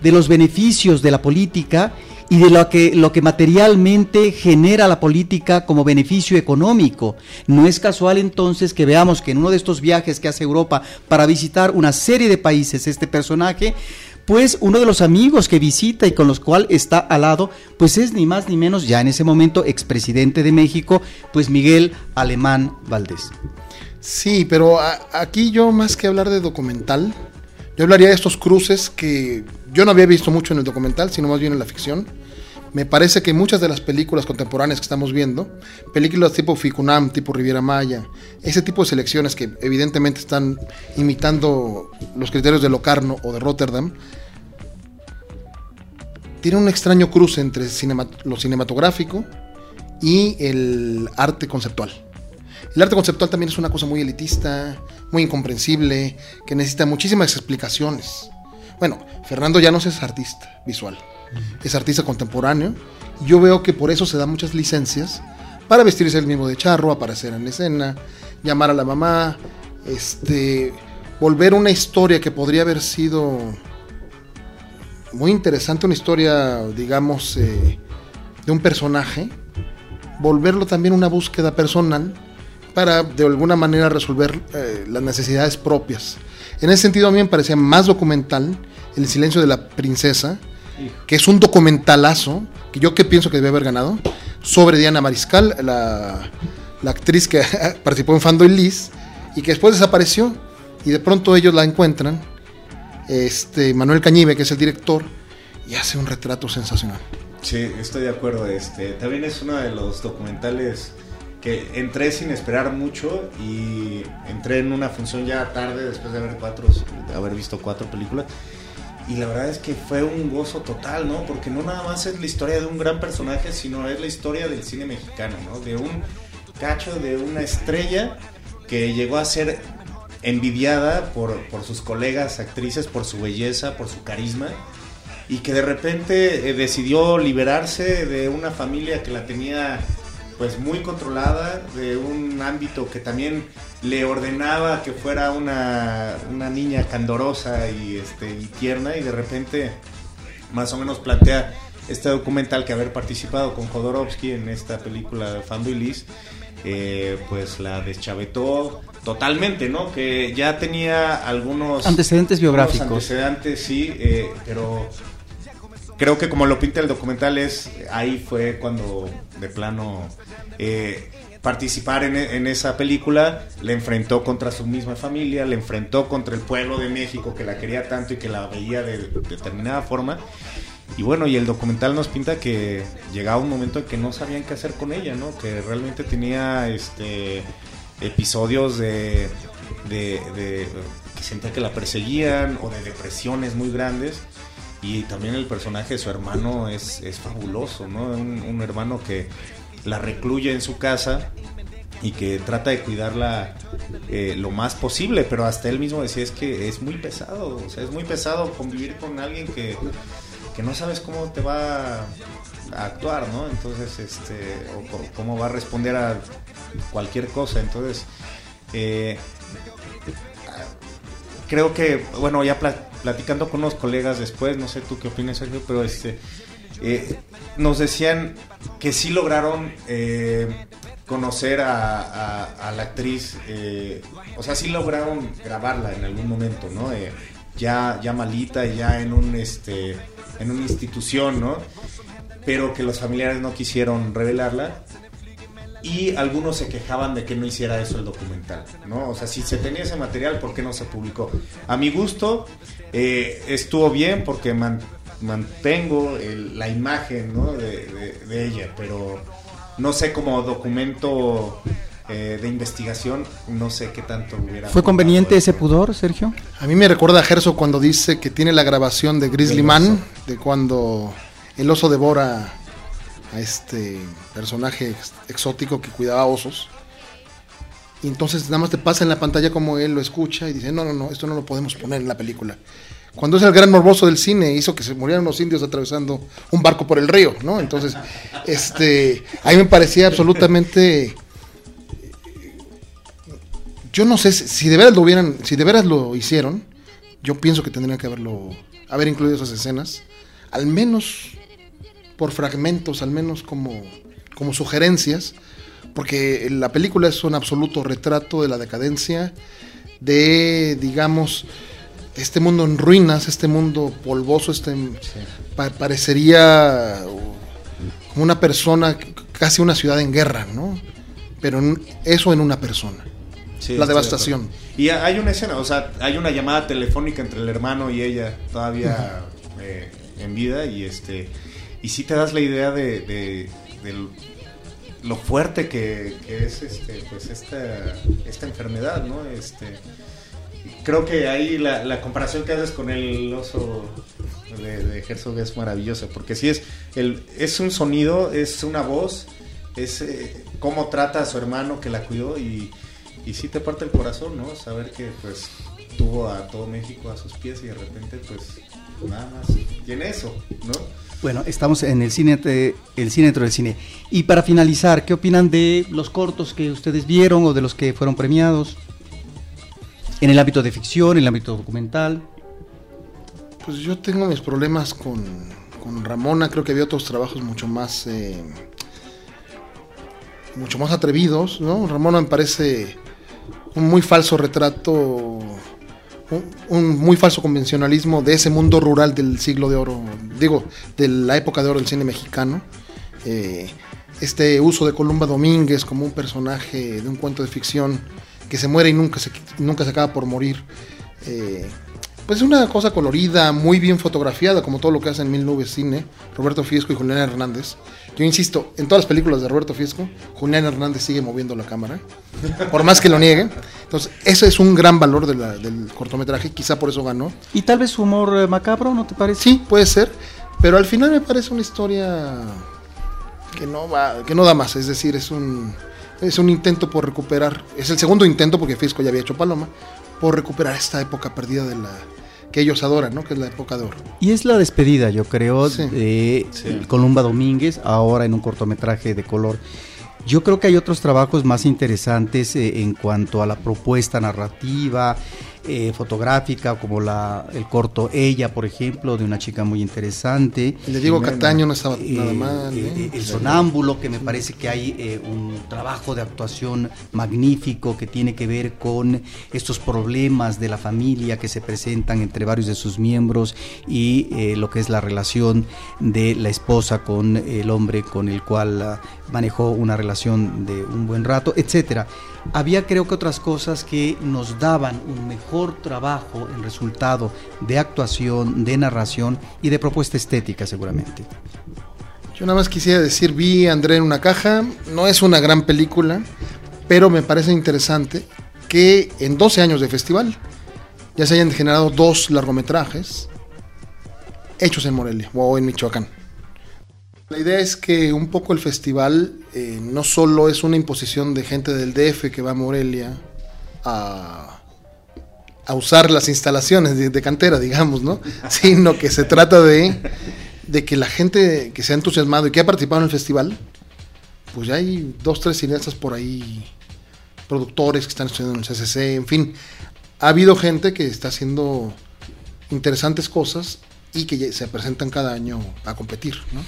de los beneficios de la política y de lo que, lo que materialmente genera la política como beneficio económico. No es casual entonces que veamos que en uno de estos viajes que hace Europa para visitar una serie de países este personaje pues uno de los amigos que visita y con los cuales está al lado, pues es ni más ni menos ya en ese momento expresidente de México, pues Miguel Alemán Valdés. Sí, pero aquí yo más que hablar de documental, yo hablaría de estos cruces que yo no había visto mucho en el documental, sino más bien en la ficción. Me parece que muchas de las películas contemporáneas que estamos viendo, películas tipo Ficunam, tipo Riviera Maya, ese tipo de selecciones que evidentemente están imitando los criterios de Locarno o de Rotterdam, tiene un extraño cruce entre lo cinematográfico y el arte conceptual. El arte conceptual también es una cosa muy elitista, muy incomprensible, que necesita muchísimas explicaciones. Bueno, Fernando Llanos es artista visual es artista contemporáneo. Yo veo que por eso se dan muchas licencias para vestirse el mismo de charro, aparecer en la escena, llamar a la mamá, este, volver una historia que podría haber sido muy interesante, una historia, digamos, eh, de un personaje, volverlo también una búsqueda personal para de alguna manera resolver eh, las necesidades propias. En ese sentido a mí me parecía más documental El silencio de la princesa, que es un documentalazo, que yo que pienso que debe haber ganado, sobre Diana Mariscal, la, actriz que participó en Fando y Liz, y que después desapareció, y de pronto ellos la encuentran, este, Manuel Cañive, que es el director, y hace un retrato sensacional. Sí, estoy de acuerdo. Este, también es uno de los documentales entré sin esperar mucho y entré en una función ya tarde después de haber, cuatro, haber visto cuatro películas y la verdad es que fue un gozo total, ¿no? Porque no nada más es la historia de un gran personaje, sino es la historia del cine mexicano, ¿no? De un cacho, de una estrella que llegó a ser envidiada por, por sus colegas actrices, por su belleza, por su carisma, y que de repente eh, decidió liberarse de una familia que la tenía pues muy controlada, de un ámbito que también le ordenaba que fuera una, niña candorosa y, este, y tierna y de repente más o menos plantea este documental que haber participado con Jodorowsky en esta película Fando y Liz, eh, pues la deschavetó totalmente, ¿no? Que ya tenía algunos antecedentes biográficos. antecedentes, sí, eh, pero creo que como lo pinta el documental es ahí fue cuando de plano eh, participar en, esa película le enfrentó contra su misma familia, le enfrentó contra el pueblo de México que la quería tanto y que la veía de, determinada forma. Y bueno, y el documental nos pinta que llegaba un momento en que no sabían qué hacer con ella, ¿no? Que realmente tenía este episodios de, de, que sentía que la perseguían o de depresiones muy grandes. Y también el personaje de su hermano es, es fabuloso, ¿no? un hermano que la recluye en su casa y que trata de cuidarla eh, lo más posible, pero hasta él mismo decía es que es muy pesado, o sea, es muy pesado convivir con alguien que, no sabes cómo te va a actuar, ¿no? Entonces, este, o, cómo va a responder a cualquier cosa, entonces, eh, creo que, bueno, ya platicando con unos colegas después, no sé tú qué opinas, Sergio, pero este, eh, nos decían que sí lograron eh, conocer a, la actriz, eh, o sea, sí lograron grabarla en algún momento, ¿no? ya, ya malita, ya en un este en una institución, ¿no? Pero que los familiares no quisieron revelarla y algunos se quejaban de que no hiciera eso el documental, ¿no? O sea, si se tenía ese material, ¿por qué no se publicó? A mi gusto, estuvo bien porque mantengo la imagen de, ella, pero no sé como documento eh, de investigación, no sé qué tanto hubiera. ¿Fue conveniente ese pudor, Sergio? A mí me recuerda a Gerso cuando dice que tiene la grabación de Grizzly Man, de cuando el oso devora a este personaje exótico que cuidaba osos. Y entonces nada más te pasa en la pantalla como él lo escucha y dice, no, no, no, esto no lo podemos poner en la película cuando es el gran morboso del cine, hizo que se murieran los indios atravesando un barco por el río, ¿no? Entonces, este, a mí me parecía absolutamente... Yo no sé si de veras lo hubieran, si de veras lo hicieron, yo pienso que tendrían que haberlo, haber incluido esas escenas, al menos por fragmentos, al menos como, como sugerencias, porque la película es un absoluto retrato de la decadencia, de, digamos, este mundo en ruinas, este mundo polvoso, este parecería como una persona, casi una ciudad en guerra, ¿no? Pero eso en una persona. la devastación. y hay una escena, o sea, hay una llamada telefónica entre el hermano y ella todavía eh, en vida y este y sí te das la idea de, lo fuerte que, es este, pues esta, esta enfermedad, ¿no? Este, creo que ahí la, comparación que haces con el oso de, de, es maravillosa, porque si es, el, es un sonido, es una voz, es eh, cómo trata a su hermano que la cuidó y, y sí te parte el corazón, ¿no? Saber que pues tuvo a todo México a sus pies y de repente pues nada más tiene eso, ¿no? Bueno, estamos en el cine, el cine dentro del cine. Y para finalizar, ¿qué opinan de los cortos que ustedes vieron o de los que fueron premiados? en el ámbito de ficción, en el ámbito documental? Pues yo tengo mis problemas con, Ramona, creo que había otros trabajos mucho más eh, mucho más atrevidos, ¿no? Ramona me parece un muy falso retrato, un, muy falso convencionalismo de ese mundo rural del siglo de oro, digo, de la época de oro del cine mexicano. Eh, este uso de Columba Domínguez como un personaje de un cuento de ficción que se muere y nunca se, nunca se acaba por morir. Eh, pues es una cosa colorida, muy bien fotografiada, como todo lo que hacen Mil Nubes Cine, Roberto Fiesco y Julián Hernández. Yo insisto, en todas las películas de Roberto Fiesco, Julián Hernández sigue moviendo la cámara, por más que lo niegue. Entonces, ese es un gran valor del cortometraje, quizá por eso ganó. ¿Y tal vez su humor eh, macabro, no te parece? Sí, puede ser, pero al final me parece una historia que no, va, que no da más, es decir, es un es un intento por recuperar, es el segundo intento porque Fisco ya había hecho Paloma, por recuperar esta época perdida de la que ellos adoran, ¿no? Que es la época de oro. Y es la despedida, yo creo, de Columba Domínguez, ahora en un cortometraje de color. Yo creo que hay otros trabajos más interesantes eh, en cuanto a la propuesta narrativa, eh, fotográfica, como la, el corto Ella, por ejemplo, de una chica muy interesante. Le digo Cataño no estaba Eh, nada mal. eh, ¿eh? el sonámbulo, que me parece que hay eh, un trabajo de actuación magnífico que tiene que ver con estos problemas de la familia que se presentan entre varios de sus miembros y eh, lo que es la relación de la esposa con el hombre con el cual ah, manejó una relación de un buen rato, etcétera. Había creo que otras cosas que nos daban un mejor trabajo en resultado de actuación, de narración y de propuesta estética seguramente. Yo nada más quisiera decir, vi a André en una caja, no es una gran película, pero me parece interesante que en 12 años de festival ya se hayan generado dos largometrajes hechos en Morelia o en Michoacán. La idea es que un poco el festival eh, no solo es una imposición de gente del DF que va a Morelia a, a usar las instalaciones de, de cantera, digamos, ¿no? Sino que se trata de, de que la gente que se ha entusiasmado y que ha participado en el festival, pues ya hay dos, tres cineastas por ahí, productores que están estudiando en el CCC, en fin, ha habido gente que está haciendo interesantes cosas y que se presentan cada año a competir, ¿no?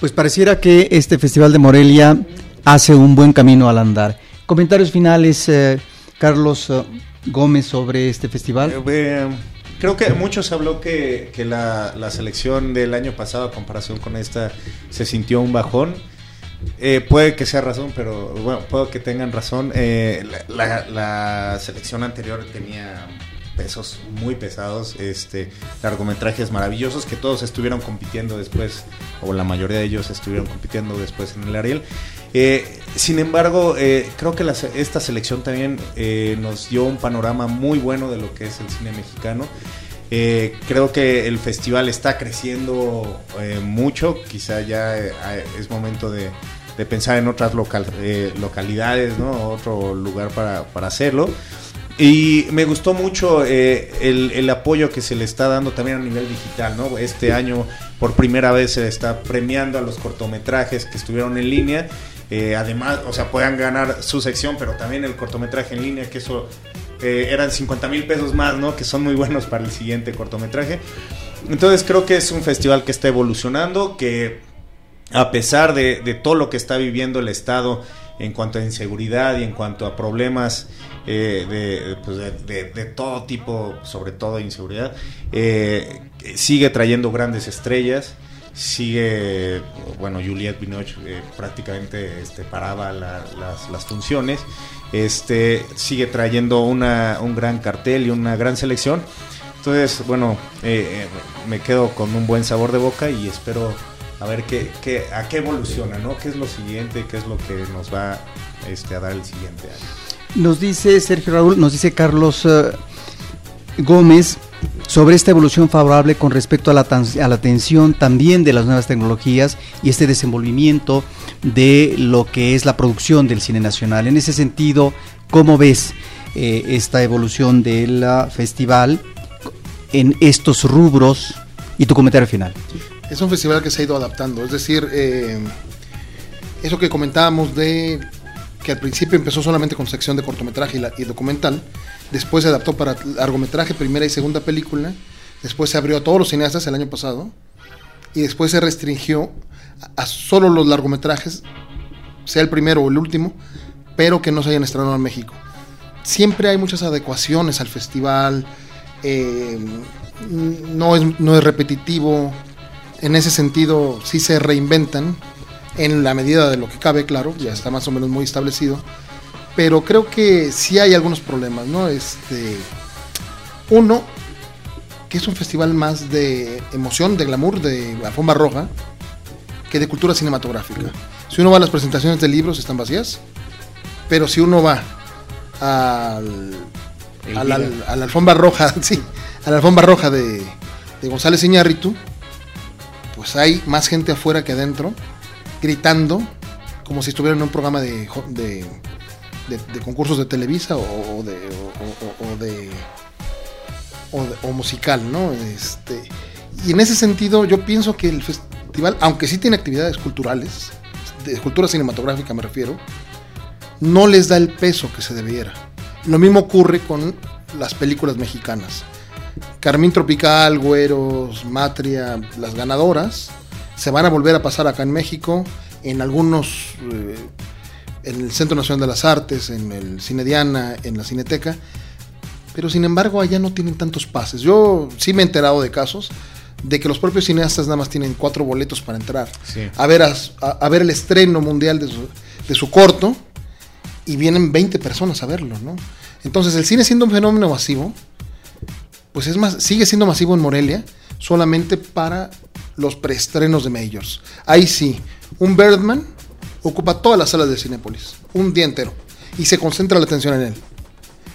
Pues pareciera que este Festival de Morelia hace un buen camino al andar. Comentarios finales, eh, Carlos eh, Gómez, sobre este festival. Eh, creo que mucho se habló que, que la, la selección del año pasado a comparación con esta se sintió un bajón. Eh, puede que sea razón, pero bueno, puedo que tengan razón. La- la selección anterior tenía pesos muy pesados, este, largometrajes maravillosos que todos estuvieron compitiendo después, o la mayoría de ellos estuvieron compitiendo después en el Ariel. Eh, sin embargo, eh, creo que esta selección también eh, nos dio un panorama muy bueno de lo que es el cine mexicano. Creo que el festival está creciendo mucho, quizá ya eh, es momento de, de pensar en otras local- localidades, ¿no? otro lugar para hacerlo. Y me gustó mucho eh, el, el apoyo que se le está dando también a nivel digital, ¿no? Este año por primera vez se está premiando a los cortometrajes que estuvieron en línea. Eh, además, o sea, puedan ganar su sección, pero también el cortometraje en línea, que eso eh, eran 50 mil pesos más, ¿no? Que son muy buenos para el siguiente cortometraje. Entonces creo que es un festival que está evolucionando, que a pesar de, de todo lo que está viviendo el Estado en cuanto a inseguridad y en cuanto a problemas eh, de, pues, de- de- de todo tipo, sobre todo inseguridad, eh, sigue trayendo grandes estrellas. Sigue, bueno, Juliette Binoche eh, prácticamente este, paraba la- las, las funciones. Este, sigue trayendo una, un gran cartel y una gran selección. Entonces, bueno, eh, eh, me quedo con un buen sabor de boca y espero a ver qué, qué, a qué evoluciona, ¿no? ¿Qué es lo siguiente? ¿Qué es lo que nos va este, a dar el siguiente año? Nos dice Sergio Raúl, nos dice Carlos eh, Gómez sobre esta evolución favorable con respecto a la, a la atención también de las nuevas tecnologías y este desenvolvimiento de lo que es la producción del cine nacional. En ese sentido, ¿cómo ves eh, esta evolución del festival en estos rubros? Y tu comentario final. Es un festival que se ha ido adaptando, es decir, eh, eso que comentábamos de que al principio empezó solamente con sección de cortometraje y, documental, después se adaptó para largometraje, primera y segunda película, después se abrió a todos los cineastas el año pasado y después se restringió a, a solo los largometrajes, sea el primero o el último, pero que no se hayan estrenado en México. Siempre hay muchas adecuaciones al festival, eh, no, es, no es repetitivo, en ese sentido sí se reinventan en la medida de lo que cabe, claro, ya está más o menos muy establecido, pero creo que sí hay algunos problemas, ¿no? Este, uno, que es un festival más de emoción, de glamour, de alfombra roja, que de cultura cinematográfica. Si uno va a las presentaciones de libros, están vacías, pero si uno va al, a, la, a la alfombra roja, sí, a la alfombra roja de, de González Iñárritu, pues hay más gente afuera que adentro, gritando, como si estuvieran en un programa de, de, concursos de Televisa o, o de, o- o- o de, o de- o musical, ¿no? Este, y en ese sentido yo pienso que el festival, aunque sí tiene actividades culturales, de cultura cinematográfica me refiero, no les da el peso que se debiera. Lo mismo ocurre con las películas mexicanas. Carmín Tropical, Güeros, Matria, las ganadoras, se van a volver a pasar acá en México, en algunos, eh, en el Centro Nacional de las Artes, en el Cine Diana, en la Cineteca, pero sin embargo allá no tienen tantos pases. Yo sí me he enterado de casos de que los propios cineastas nada más tienen cuatro boletos para entrar Sí. a, ver a, a ver el estreno mundial de su, de su corto y vienen 20 personas a verlo, ¿no? Entonces el cine siendo un fenómeno masivo, pues es más, sigue siendo masivo en Morelia solamente para los preestrenos de Majors. Ahí sí, un Birdman ocupa todas las salas de Cinépolis, un día entero, y se concentra la atención en él.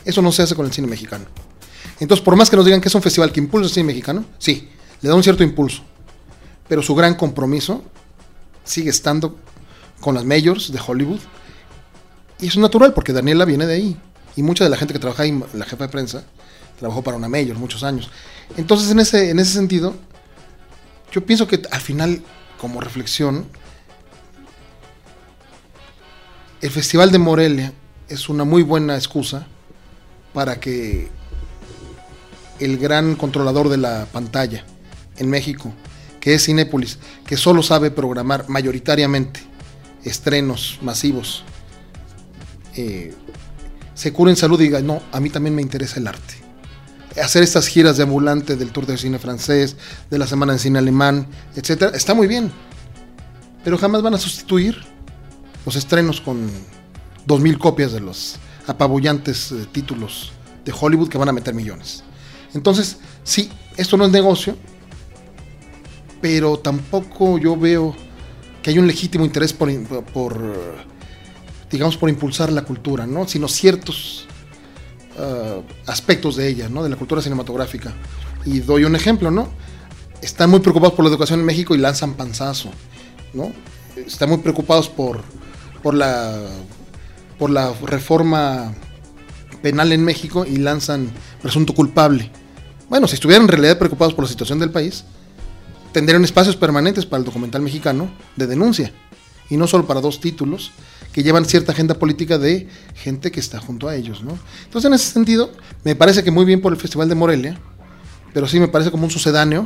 Eso no se hace con el cine mexicano. Entonces, por más que nos digan que es un festival que impulsa el cine mexicano, sí, le da un cierto impulso. Pero su gran compromiso sigue estando con las majors de Hollywood. Y eso es natural porque Daniela viene de ahí. Y mucha de la gente que trabaja ahí, la jefa de prensa, trabajó para una major muchos años. Entonces, en ese, en ese sentido, yo pienso que al final, como reflexión, el Festival de Morelia es una muy buena excusa para que el gran controlador de la pantalla en México, que es Cinépolis, que solo sabe programar mayoritariamente estrenos masivos, eh, se cure en salud y diga, no, a mí también me interesa el arte. Hacer estas giras de ambulante del Tour de Cine francés, de la Semana de Cine Alemán, etcétera, está muy bien. Pero jamás van a sustituir los estrenos con 2.000 copias de los apabullantes eh, títulos de Hollywood que van a meter millones. Entonces, sí, esto no es negocio, pero tampoco yo veo que hay un legítimo interés por, por, digamos, por impulsar la cultura, ¿no? Sino ciertos ah, aspectos de ella, ¿no? De la cultura cinematográfica. Y doy un ejemplo, ¿no? Están muy preocupados por la educación en México y lanzan panzazo, ¿no? Están muy preocupados por, por la por la reforma penal en México y lanzan presunto culpable. Bueno, si estuvieran en realidad preocupados por la situación del país, tendrían espacios permanentes para el documental mexicano de denuncia. Y no solo para dos títulos que llevan cierta agenda política de gente que está junto a ellos, ¿no? Entonces, en ese sentido, me parece que muy bien por el Festival de Morelia, pero sí me parece como un sucedáneo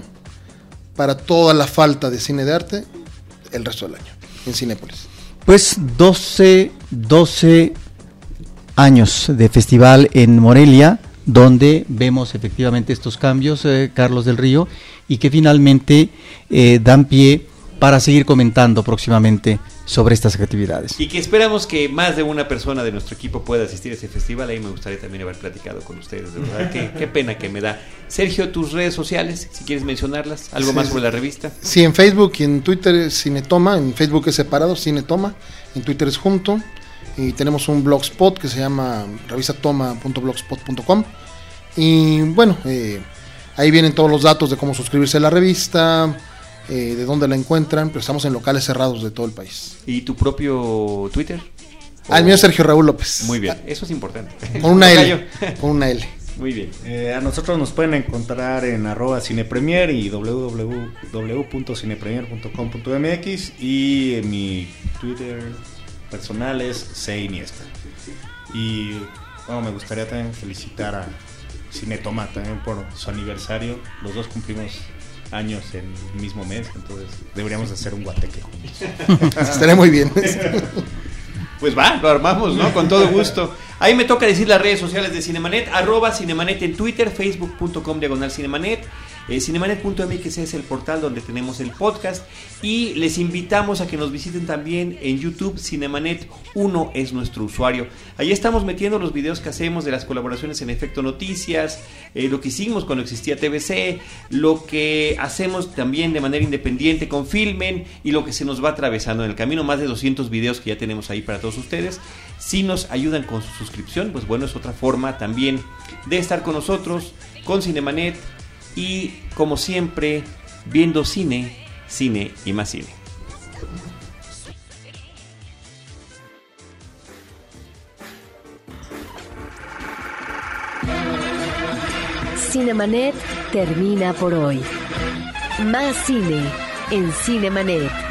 para toda la falta de cine de arte el resto del año en Cinépolis. Pues 12, 12 años de festival en Morelia, donde vemos efectivamente estos cambios, eh, Carlos del Río, y que finalmente eh, dan pie para seguir comentando próximamente sobre estas actividades. Y que esperamos que más de una persona de nuestro equipo pueda asistir a ese festival. Ahí me gustaría también haber platicado con ustedes. De verdad, qué, qué pena que me da. Sergio, tus redes sociales, si quieres mencionarlas. Algo Sí, más sobre la revista. Sí, en Facebook y en Twitter es Cinetoma, en Facebook es separado, Cinetoma, en Twitter es junto. Y tenemos un blogspot que se llama revisatoma.blogspot.com. Y bueno, eh, ahí vienen todos los datos de cómo suscribirse a la revista, eh, de dónde la encuentran, pero estamos en locales cerrados de todo el país. ¿Y tu propio Twitter? Ah, el mío es Sergio Raúl López. Muy bien, eso es importante. Con una. L. Con una L. Muy bien. Eh, a nosotros nos pueden encontrar en arroba cinepremier y www.cinepremier.com.mx y en mi Twitter personal es C Iniesta. Y bueno, me gustaría también felicitar a Cinetoma también por su aniversario. Los dos cumplimos años en el mismo mes, entonces deberíamos hacer un guateque. Estaría muy bien. Pues va, lo armamos, ¿no? Con todo gusto. Ahí me toca decir las redes sociales de Cinemanet, arroba Cinemanet en Twitter, facebook.com diagonal Cinemanet, eh, cinemanet.mx es el portal donde tenemos el podcast y les invitamos a que nos visiten también en YouTube, Cinemanet 1 es nuestro usuario. Ahí estamos metiendo los videos que hacemos de las colaboraciones en Efecto Noticias, eh, lo que hicimos cuando existía TVC, lo que hacemos también de manera independiente con Filmen y lo que se nos va atravesando en el camino, más de 200 videos que ya tenemos ahí para todos ustedes. Si nos ayudan con su suscripción, pues bueno, es otra forma también de estar con nosotros, con Cinemanet y como siempre, viendo cine, cine y más cine. Cinemanet termina por hoy. Más cine en Cinemanet.